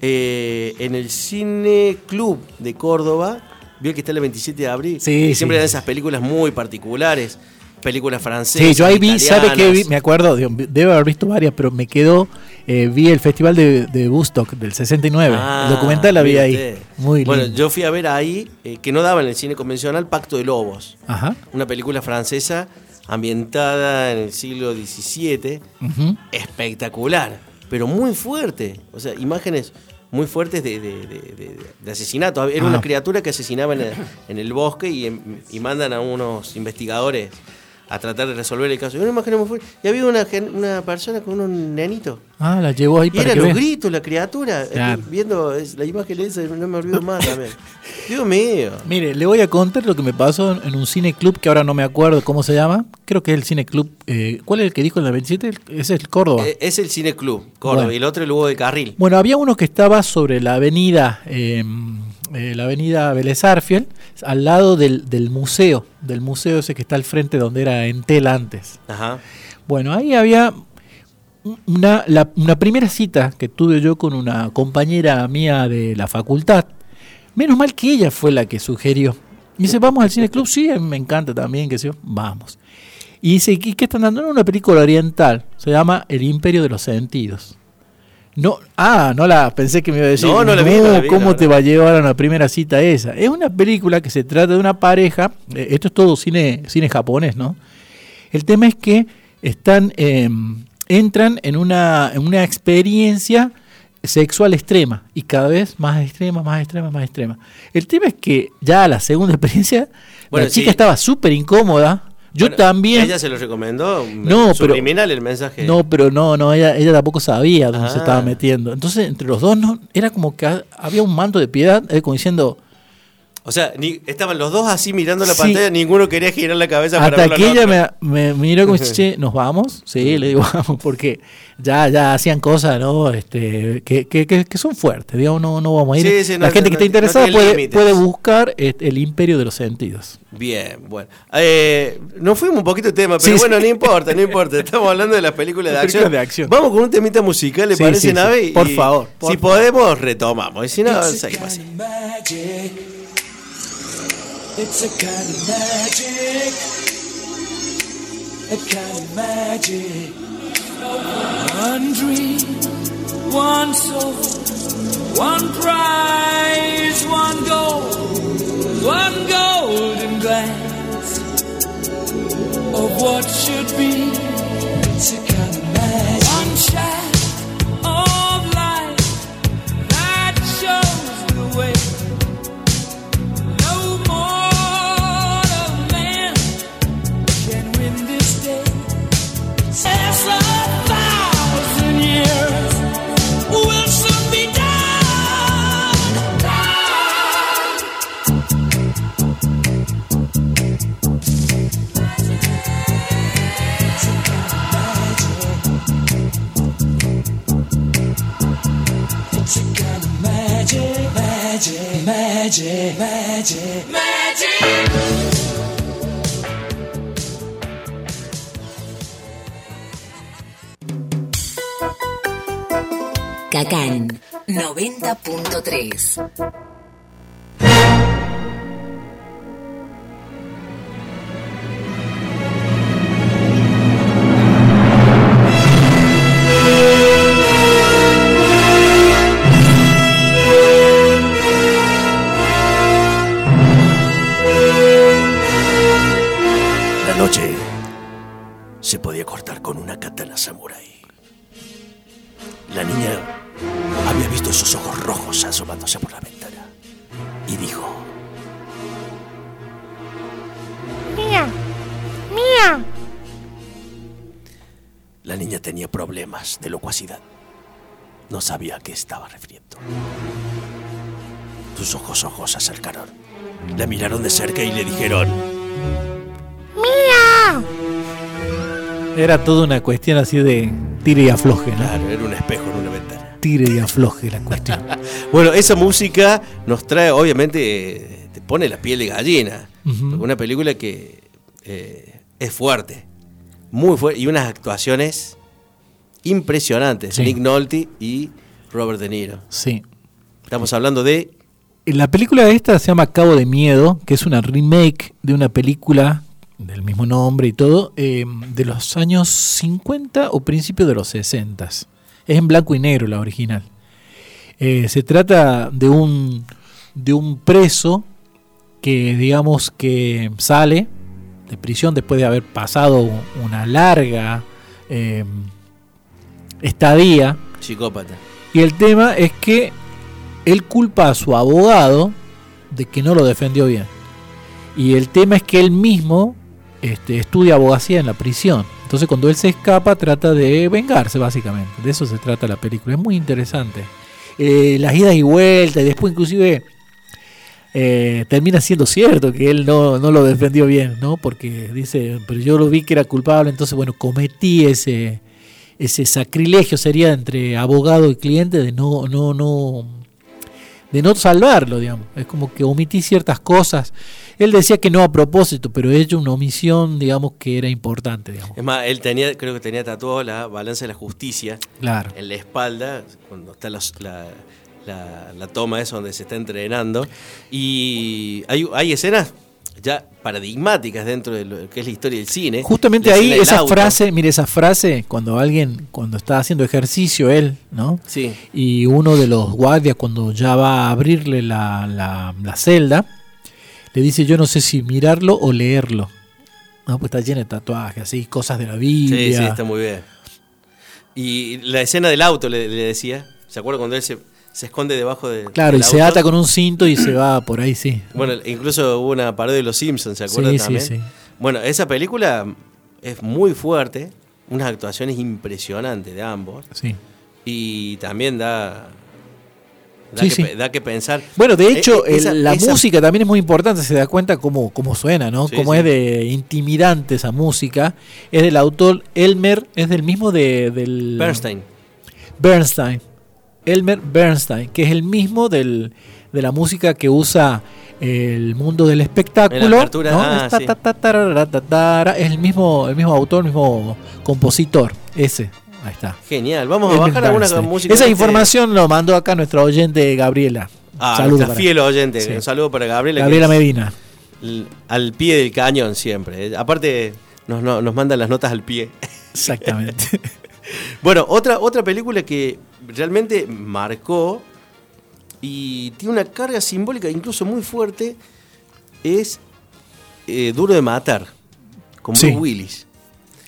eh, en el Cine Club de Córdoba. Vio que está el 27 de abril. Sí, Y sí, Siempre eran sí. esas películas muy particulares. Películas francesas. Sí, yo ahí vi, ¿sabe qué vi? italianas. Me acuerdo, digo, debo haber visto varias, pero me quedó, eh, vi el festival de, de Woodstock del 69. Ah, el documental la vi ahí. Muy Bueno, lindo. yo fui a ver ahí, eh, que no daba en el cine convencional, Pacto de Lobos. Ajá. Una película francesa ambientada en el siglo XVII. espectacular, pero muy fuerte. O sea, imágenes muy fuertes de, de- de- de- de asesinato. Era Ah. una criatura que asesinaba en el, en el bosque y, em- y mandan a unos investigadores a tratar de resolver el caso. Y imagen muy fuerte. Y había una, una persona con un nenito. Ah, la llevó ahí Y para era que los gritos, la criatura. Claro. Viendo es- la imagen esa, no me olvido más también. Dios mío. Mire, le voy a contar lo que me pasó en un cine club que ahora no me acuerdo cómo se llama. Creo que es el cine club. eh, ¿Cuál es el que dijo en la 27? El- Ese es el Córdoba. Eh, Es el Cine Club, Córdoba, Bueno. y el otro el Hugo de Carril. Bueno, había uno que estaba sobre la avenida, eh, eh, la avenida Vélez Arfiel, al lado del, del museo, del museo ese que está al frente donde era Entel antes. Ajá. Bueno, ahí había una, la- una primera cita que tuve yo con una compañera mía de la facultad. Menos mal que ella fue la que sugirió. Y dice, vamos al cine club, sí, me encanta también, que sé yo, vamos. Y dice, ¿y qué están dando? Una película oriental, se llama El Imperio de los Sentidos. No, ah, no la pensé que me iba a decir. No, no la vi, no la vi, ¿Cómo la te va a llevar a una primera cita esa? Es una película que se trata de una pareja, eh, esto es todo cine, cine japonés, ¿no? El tema es que están, eh, entran en una, en una experiencia sexual extrema y cada vez más extrema, más extrema, más extrema. El tema es que ya la segunda experiencia, Bueno, la chica sí. estaba súper incómoda. Yo Bueno, también. Ella se lo recomendó. No, pero- el mensaje. No, pero no, no, ella, ella tampoco sabía dónde se Ah. estaba metiendo. Entonces, entre los dos, no, era como que ha- había un manto de piedad, eh, como diciendo, O sea, ni- estaban los dos así mirando la Sí. pantalla, ninguno quería girar la cabeza para hasta que ella me, me miró como "Che, ¿nos vamos? Sí, le digo, vamos, porque ya, ya hacían cosas, ¿no? Este, que, que, que, son fuertes, digamos, no, no vamos a ir. Sí, sí, no, la gente no, que esté no interesada puede, puede buscar este, el imperio de los sentidos. Bien, bueno. Eh, nos fuimos un poquito de tema, pero Sí, bueno, sí. no importa, no importa. Estamos hablando de las películas de Las acción. películas de acción. Vamos con un temita musical, ¿le Sí, parece, sí, sí. Nave? Y- Por favor, por si favor. podemos, retomamos. Y si no, seguimos así. It's a kind of magic. A kind of magic. One dream, one soul, one prize, one goal, one golden glance of what should be. It's a kind of magic. One shaft magic. Huracán 90.3. se podía cortar con una katana samurai. La niña había visto esos ojos rojos asomándose por la ventana y dijo, Mía, mía. la niña tenía problemas de locuacidad. No sabía a qué estaba refiriendo. Sus ojos ojos se acercaron. La miraron de cerca y le dijeron, Mía. Era toda una cuestión así de tire y afloje, ¿no? claro, era un espejo en una ventana. Tire y afloje la cuestión. Bueno, esa música nos trae, obviamente, eh, te pone la piel de gallina. Ujú. Una película que eh, es fuerte, muy fuerte, y unas actuaciones impresionantes. Sí. Nick Nolte y Robert De Niro. Sí. Estamos hablando de La película esta se llama Cabo de Miedo, que es una remake de una película del mismo nombre y todo, eh, de los años 50 o principios de los 60. Es en blanco y negro la original. Eh, se trata de un, de un preso que digamos que sale de prisión después de haber pasado una larga eh, estadía Psicópata. y el tema es que él culpa a su abogado de que no lo defendió bien. Y el tema es que él mismo este, estudia abogacía en la prisión. Entonces cuando él se escapa trata de vengarse básicamente. De eso se trata la película. Es muy interesante. Eh, las idas y vueltas y después inclusive eh, termina siendo cierto que él no, no lo defendió bien, ¿no? Porque dice, pero yo lo vi que era culpable, entonces bueno, cometí ese, ese sacrilegio sería entre abogado y cliente de no, no, no, de no salvarlo, digamos. Es como que omití ciertas cosas. Él decía que no a propósito, pero he hecho una omisión, digamos, que era importante, digamos. Es más, él tenía, creo que tenía tatuado la balanza de la justicia Claro. en la espalda, cuando está los- la, la- la toma esa donde se está entrenando. Y hay, hay escenas ya paradigmáticas dentro de lo que es la historia del cine. Justamente La ahí esa auto. frase, mire esa frase, cuando alguien, cuando está haciendo ejercicio él, ¿no? Sí. Y uno de los guardias cuando ya va a abrirle la, la- la celda, le dice yo no sé si mirarlo o leerlo. No, pues está lleno de tatuajes, así, cosas de la Biblia. Sí, sí, está muy bien. Y la escena del auto le, le decía, ¿se acuerda cuando él se, se esconde debajo de Claro, y se ata con un cinto y se va por ahí, sí. Bueno, incluso hubo una parodia de Los Simpsons, ¿se acuerdan Sí, sí, también? sí. Bueno, esa película es muy fuerte, unas actuaciones impresionantes de ambos Sí. y también da da, Sí, que, sí. da que pensar. Bueno, de Eh, hecho, eh, esa- el- la esa- música también es muy importante, se da cuenta cómo, cómo suena, ¿no? Sí, cómo sí. es de intimidante esa música. Es del autor Elmer, es del mismo de, del... Bernstein. Bernstein. Elmer Bernstein, que es el mismo del, de la música que usa el mundo del espectáculo. En la apertura, ¿no? ah, Es sí. el mismo, el mismo autor, el mismo compositor. Ese. Ahí está. Genial. Vamos a bajar alguna música. Esa de este- información lo mandó acá nuestra oyente Gabriela. Ah, para- fiel oyente. Sí. Un saludo para Gabriela. Gabriela Medina. Al pie del cañón siempre. Aparte, nos, no- nos mandan las notas al pie. Exactamente. Bueno, otra, otra película que realmente marcó y tiene una carga simbólica incluso muy fuerte es eh, Duro de Matar, con Sí. Bruce Willis.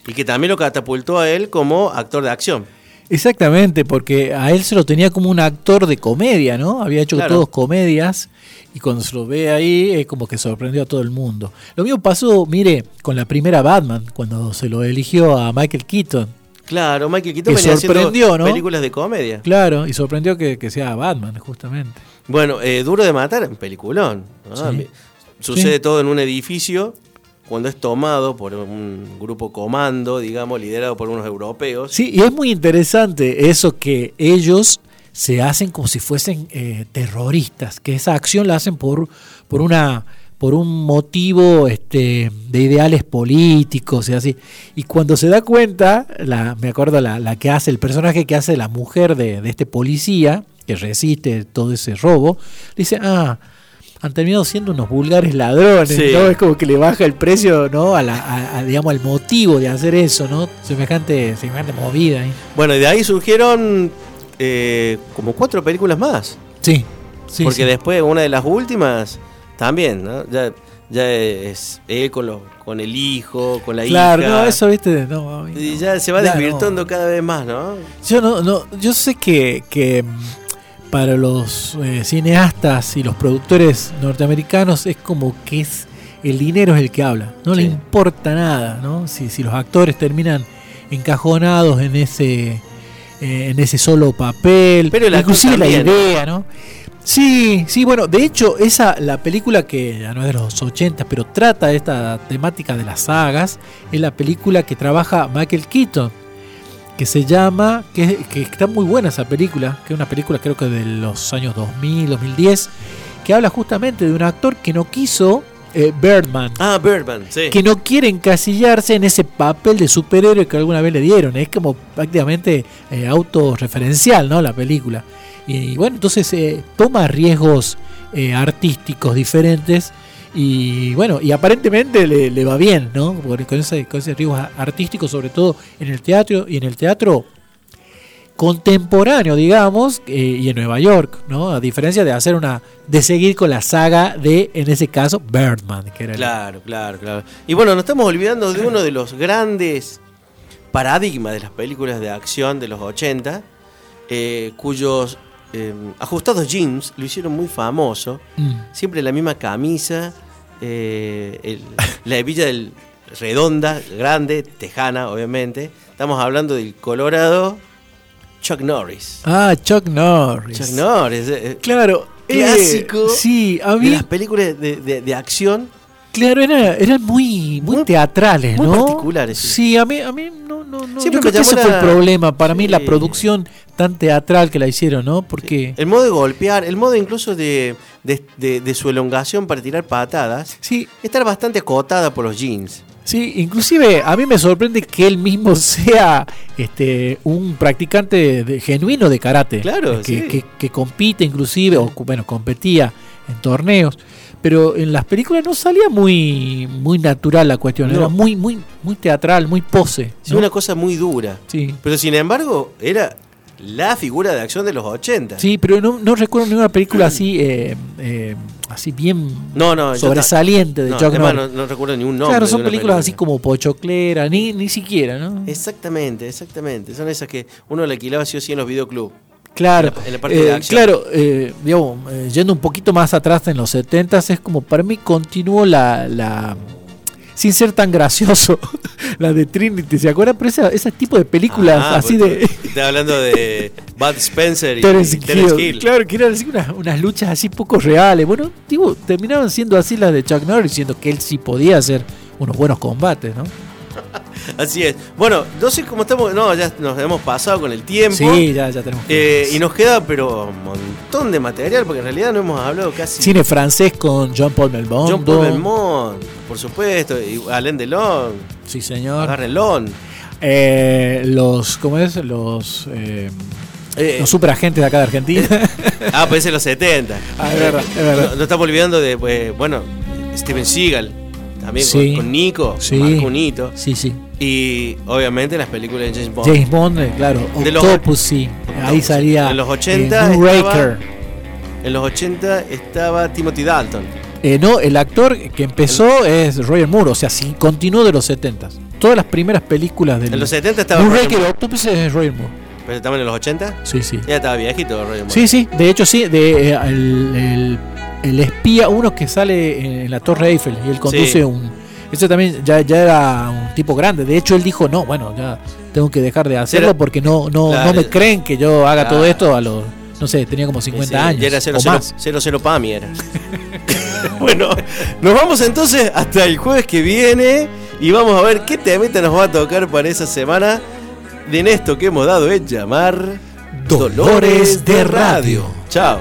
Y que también lo catapultó a él como actor de acción. Exactamente, porque a él se lo tenía como un actor de comedia, ¿no? Había hecho Claro. todos comedias y cuando se lo ve ahí es como que sorprendió a todo el mundo. Lo mismo pasó, mire, con la primera Batman, cuando se lo eligió a Michael Keaton. Claro, Michael Keaton Que venía haciendo sorprendió, ¿no? películas de comedia. Claro, y sorprendió que, que sea Batman, justamente. Bueno, eh, Duro de Matar, un peliculón. ¿no? Sí. Mi- Sucede Sí. todo en un edificio cuando es tomado por un grupo comando, digamos, liderado por unos europeos. Sí, y es muy interesante eso que ellos se hacen como si fuesen eh, terroristas, que esa acción la hacen por, por una por un motivo este, de ideales políticos y así. Y cuando se da cuenta, la, me acuerdo la, la que hace, el personaje que hace la mujer de, de este policía, que resiste todo ese robo, dice, ah, han terminado siendo unos vulgares ladrones, Sí. ¿no? Es como que le baja el precio, ¿no? A la, a- a, digamos, al motivo de hacer eso, ¿no? Semejante, semejante movida. Bueno, y de ahí surgieron eh, como cuatro películas más. Sí, sí. porque sí. después, una de las últimas, también, ¿no? Ya, ya es él con, los, con el hijo, con la Claro, hija. no, eso, viste, no. mí Y no. ya se va Ya, no. desvirtuando cada vez más, ¿no? Yo no, no, yo sé que, que mm, para los eh, cineastas y los productores norteamericanos es como que es el dinero es el que habla, no le importa nada, ¿no? Si, si los actores terminan encajonados en ese eh, en ese solo papel, Pero actor inclusive la idea, ¿no? Sí, sí, bueno, de hecho, esa, la película que ya no es de los 80, pero trata esta temática de las sagas, es la película que trabaja Michael Keaton, que se llama, que, que está muy buena esa película, que es una película creo que de los años 2000, 2010, que habla justamente de un actor que no quiso eh, Birdman, Ah, Birdman, sí. que no quiere encasillarse en ese papel de superhéroe que alguna vez le dieron, es como prácticamente eh, autorreferencial, ¿no? La película. Y, bueno, entonces eh, toma riesgos eh, artísticos diferentes y bueno, y aparentemente le, le va bien, ¿no? Porque Con ese, con ese riesgo artístico, sobre todo en el teatro y en el teatro contemporáneo, digamos, eh, y en Nueva York, ¿no? A diferencia de hacer una, de seguir con la saga de, en ese caso, Birdman, que era el- Claro, claro, claro. Y bueno, nos estamos olvidando de uno de los grandes paradigmas de las películas de acción de los 80, eh, cuyos eh, ajustados jeans lo hicieron muy famoso. Mm. Siempre la misma camisa, eh, el- la hebilla del, redonda, grande, tejana, obviamente. Estamos hablando del Colorado Chuck Norris. Ah, Chuck Norris. Chuck Norris, eh, eh, Claro. eh, Clásico sí, a de mí, las películas de, de- de acción. Claro, era- eran muy, muy, Muy- teatrales, muy ¿no? particulares, sí. Sí, a mí, a mí no, no, no. Siempre yo creo que ese fue el problema para mí, la producción tan teatral que la hicieron, ¿no? Porque, El modo de golpear, el modo incluso de, de- de- de su elongación para tirar patadas, sí, estar bastante acotada por los jeans. Sí, inclusive a mí me sorprende que él mismo sea este un practicante de- genuino de karate. Claro, que, sí. que- que compite inclusive, o bueno, competía en torneos. Pero en las películas no salía muy, muy natural la cuestión, No. era muy, muy, muy teatral, muy pose. Es ¿no? una cosa muy dura. Sí. Pero sin embargo, era la figura de acción de los 80. Sí, pero no, no recuerdo ninguna película así, eh, eh, así bien No, no, sobresaliente de no, Chuck Norris. no, no recuerdo ni un nombre. Claro, son películas así como pochoclera, ni, ni siquiera, ¿no? Exactamente, exactamente. Son esas que uno le alquilaba sí o sí en los videoclubs. Claro, en la- en la parte eh, de claro, eh, digamos, eh, yendo un poquito más atrás en los 70 es como para mí continuó la, la sin ser tan gracioso, la de Trinity, ¿se acuerdan? Pero esa- ese tipo de películas Ah, así porque de Está hablando de Bud Spencer y Terence Hill. Hill. Claro, que eran así unas, unas luchas así poco reales. Bueno, digo, terminaban siendo así las de Chuck Norris, siendo que él sí podía hacer unos buenos combates, ¿no? Así es. Bueno, no sé cómo estamos. No, ya nos hemos pasado con el tiempo. Sí, ya, ya tenemos. Eh, y nos queda, pero un montón de material, porque en realidad no hemos hablado casi. Cine francés con John Paul Belmondo. John Paul Belmont, por supuesto, y Alain Delon, Sí, señor. agárrenlo. Eh, los, ¿cómo es? Los, eh, Eh, los superagentes de acá de Argentina. ah, pues es los 70. Ah, es verdad, es verdad. No, no estamos olvidando de, pues, bueno, Steven Seagal, también Sí. con, con Nico, Sí. marcó un hito. sí, sí. Y obviamente las películas de James Bond. James Bond, eh, claro. De los- Octopus, sí. Ahí salía. En los 80 eh, estaba- En los 80 estaba Timothy Dalton. Eh, no, el actor que empezó es Roger Moore, o sea, sí, continuó de los 70 Todas las primeras películas del. En los 70 estaba Moonraker. Octopus es Roger Moore. Pero estaban en los 80. Sí, sí. Ya estaba viejito Roger Moore. Sí, sí, de hecho sí, de, eh, el, el- el espía, uno que sale en la Torre Eiffel y él conduce Sí. un... Ese también ya, ya era un tipo grande, de hecho él dijo, no, bueno, ya tengo que dejar de hacerlo Era- porque no, no, Claro. no me creen que yo haga Claro. todo esto a los, no sé, tenía como 50 Sí, años Ya era o 00, más. 00 Pami era. bueno, nos vamos entonces hasta el jueves que viene y vamos a ver qué temita nos va a tocar para esa semana de en esto que hemos dado en llamar Dolores de Radio. Chao.